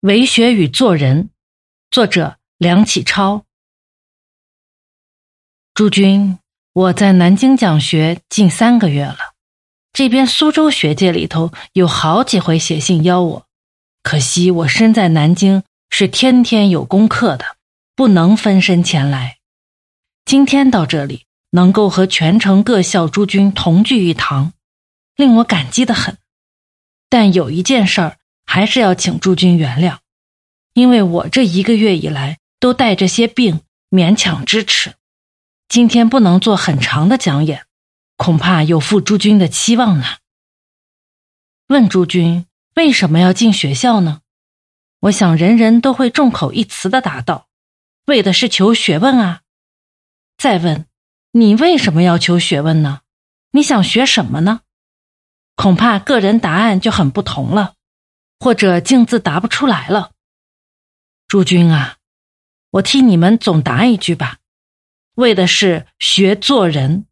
为学与做人，作者梁启超。诸君，我在南京讲学近三个月了，这边苏州学界里头有好几回写信邀我，可惜我身在南京，是天天有功课的，不能分身前来。今天到这里，能够和全城各校诸君同聚一堂，令我感激的很。但有一件事儿。还是要请诸君原谅，因为我这一个月以来都带着些病，勉强支持。今天不能做很长的讲演，恐怕有负诸君的期望呢。问诸君为什么要进学校呢？我想人人都会众口一词的答道：为的是求学问啊。再问你为什么要求学问呢？你想学什么呢？恐怕个人答案就很不同了。或者竟自答不出来了，诸君啊，我替你们总答一句吧，为的是学做人。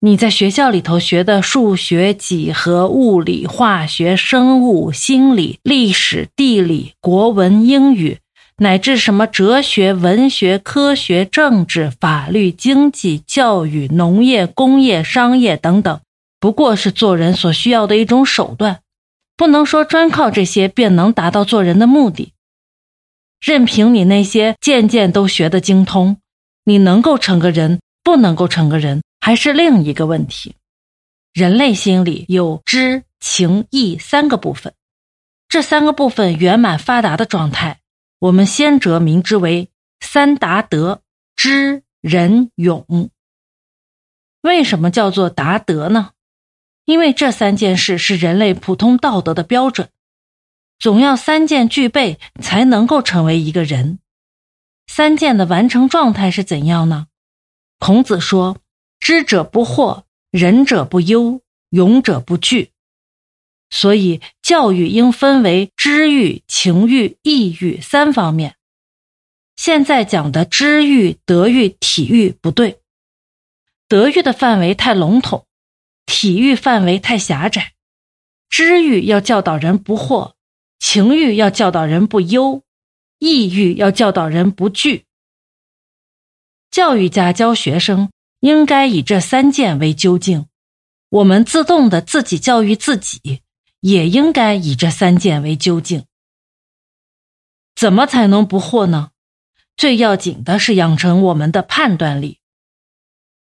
你在学校里头学的数学、几何、物理、化学、生物、心理、历史、地理、国文、英语，乃至什么哲学、文学、科学、政治、法律、经济、教育、农业、工业、商业等等，不过是做人所需要的一种手段。不能说专靠这些便能达到做人的目的。任凭你那些件件都学得精通，你能够成个人，不能够成个人，还是另一个问题。人类心里有知、情、义三个部分，这三个部分圆满发达的状态，我们先哲名之为三达德：知、仁、勇。为什么叫做达德呢？因为这三件事是人类普通道德的标准，总要三件具备才能够成为一个人。三件的完成状态是怎样呢？孔子说：“知者不惑，仁者不忧，勇者不惧。”所以教育应分为知育、情育、意育三方面。现在讲的知育、德育、体育不对，德育的范围太笼统。体育范围太狭窄，知欲要教导人不惑，情欲要教导人不忧，意欲要教导人不惧。教育家教学生应该以这三件为究竟，我们自动的自己教育自己，也应该以这三件为究竟。怎么才能不惑呢？最要紧的是养成我们的判断力。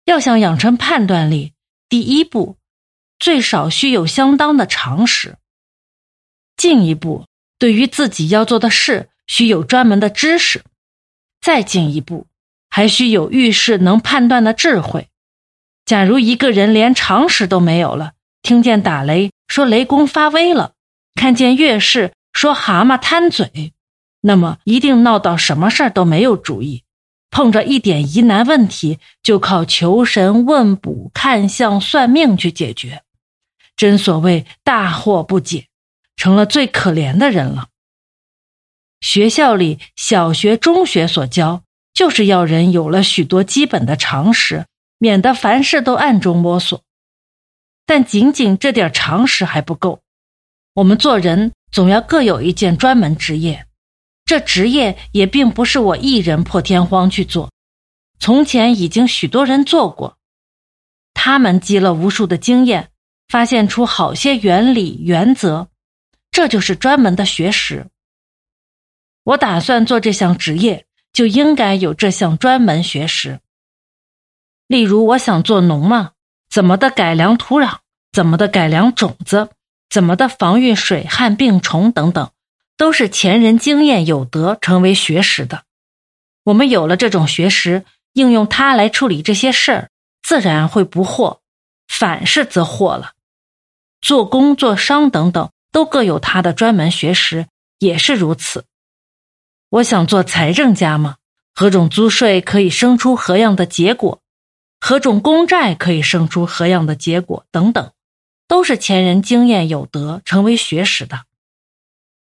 要想养成判断力。第一步，最少需有相当的常识。进一步，对于自己要做的事，需有专门的知识。再进一步，还需有遇事能判断的智慧。假如一个人连常识都没有了，听见打雷说雷公发威了，看见月事说蛤蟆贪嘴，那么一定闹到什么事儿都没有主意。碰着一点疑难问题，就靠求神问卜、看相算命去解决，真所谓大惑不解，成了最可怜的人了。学校里小学、中学所教，就是要人有了许多基本的常识，免得凡事都暗中摸索。但仅仅这点常识还不够，我们做人总要各有一件专门职业。这职业也并不是我一人破天荒去做，从前已经许多人做过，他们积了无数的经验，发现出好些原理原则，这就是专门的学识。我打算做这项职业，就应该有这项专门学识。例如，我想做农嘛，怎么的改良土壤，怎么的改良种子，怎么的防御水旱病虫等等。都是前人经验有德，成为学识的。我们有了这种学识，应用它来处理这些事儿，自然会不惑；反是则惑了。做工、做商等等，都各有他的专门学识，也是如此。我想做财政家嘛，何种租税可以生出何样的结果？何种公债可以生出何样的结果？等等，都是前人经验有德，成为学识的。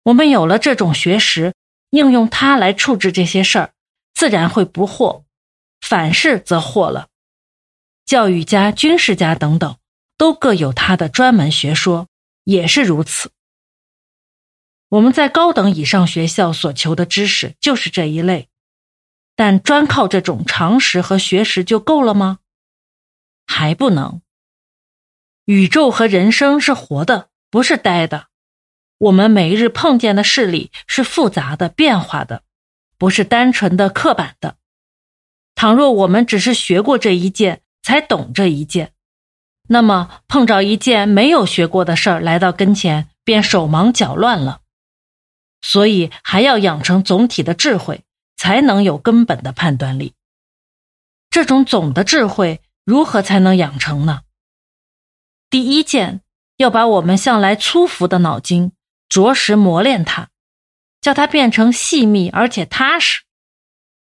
我们有了这种学识，应用它来处置这些事儿，自然会不惑；反是则惑了。教育家、军事家等等，都各有他的专门学说，也是如此。我们在高等以上学校所求的知识就是这一类，但专靠这种常识和学识就够了吗？还不能。宇宙和人生是活的，不是呆的。我们每日碰见的事理是复杂的、变化的，不是单纯的、刻板的。倘若我们只是学过这一件，才懂这一件，那么碰着一件没有学过的事儿来到跟前，便手忙脚乱了。所以还要养成总体的智慧，才能有根本的判断力。这种总的智慧如何才能养成呢？第一件，要把我们向来粗浮的脑筋着实磨练它，叫它变成细密而且踏实。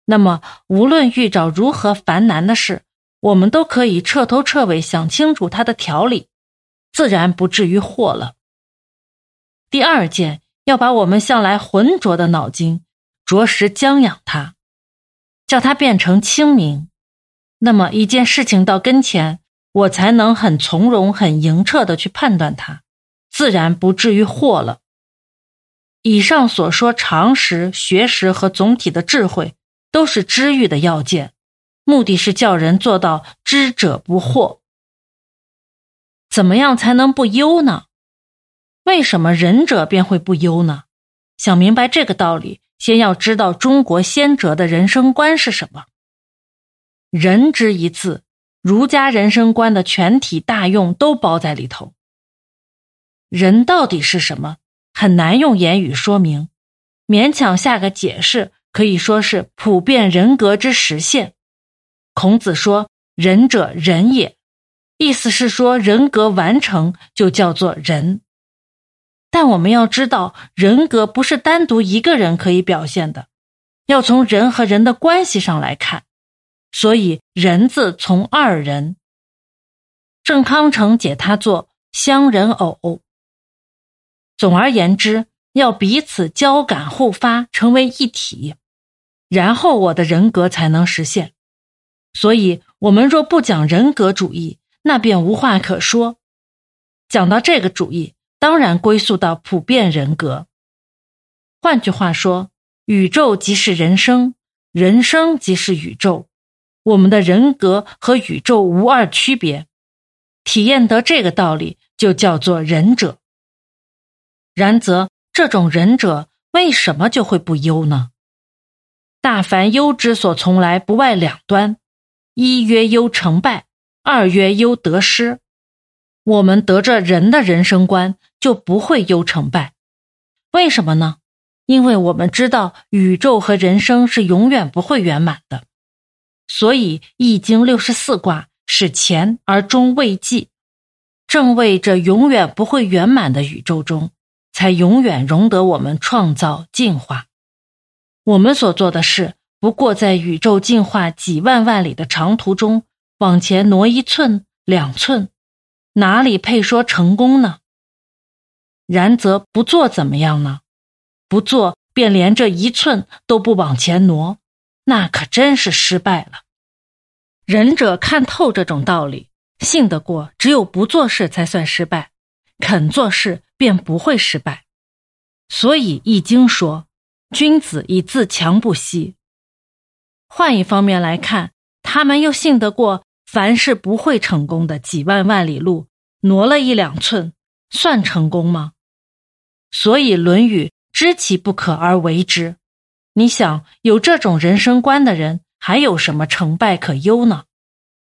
那么，无论遇着如何繁难的事，我们都可以彻头彻尾想清楚它的条理，自然不至于惑了。第二件。要把我们向来浑浊的脑筋着实将养它，叫它变成清明。那么一件事情到跟前，我才能很从容、很莹澈的去判断它，自然不至于惑了。以上所说常识、学识和总体的智慧，都是知遇的要件，目的是叫人做到知者不惑。怎么样才能不忧呢？为什么仁者便会不忧呢？想明白这个道理，先要知道中国先哲的人生观是什么。仁之一字，儒家人生观的全体大用都包在里头。人到底是什么？很难用言语说明，勉强下个解释，可以说是普遍人格之实现。孔子说：“仁者仁也”，意思是说人格完成就叫做仁。但我们要知道，人格不是单独一个人可以表现的，要从人和人的关系上来看。所以“人”字从二人。郑康成解他作相人偶。总而言之，要彼此交感互发，成为一体，然后我的人格才能实现。所以，我们若不讲人格主义，那便无话可说。讲到这个主义。当然归宿到普遍人格。换句话说，宇宙即是人生，人生即是宇宙。我们的人格和宇宙无二区别。体验得这个道理，就叫做仁者。然则，这种仁者为什么就会不忧呢？大凡忧之所从来，不外两端：一曰忧成败，二曰忧得失。我们得着人的人生观。就不会忧成败，为什么呢？因为我们知道宇宙和人生是永远不会圆满的，所以《易经》六十四卦是乾而终未济，正为这永远不会圆满的宇宙中，才永远容得我们创造进化。我们所做的事，不过在宇宙进化几万万里的长途中往前挪一寸两寸，哪里配说成功呢？然则不做怎么样呢？不做便连这一寸都不往前挪，那可真是失败了。仁者看透这种道理，信得过，只有不做事才算失败，肯做事便不会失败。所以《易经》说：“君子以自强不息。”换一方面来看，他们又信得过，凡是不会成功的几万万里路，挪了一两寸，算成功吗？所以，《论语》知其不可而为之。你想，有这种人生观的人，还有什么成败可忧呢？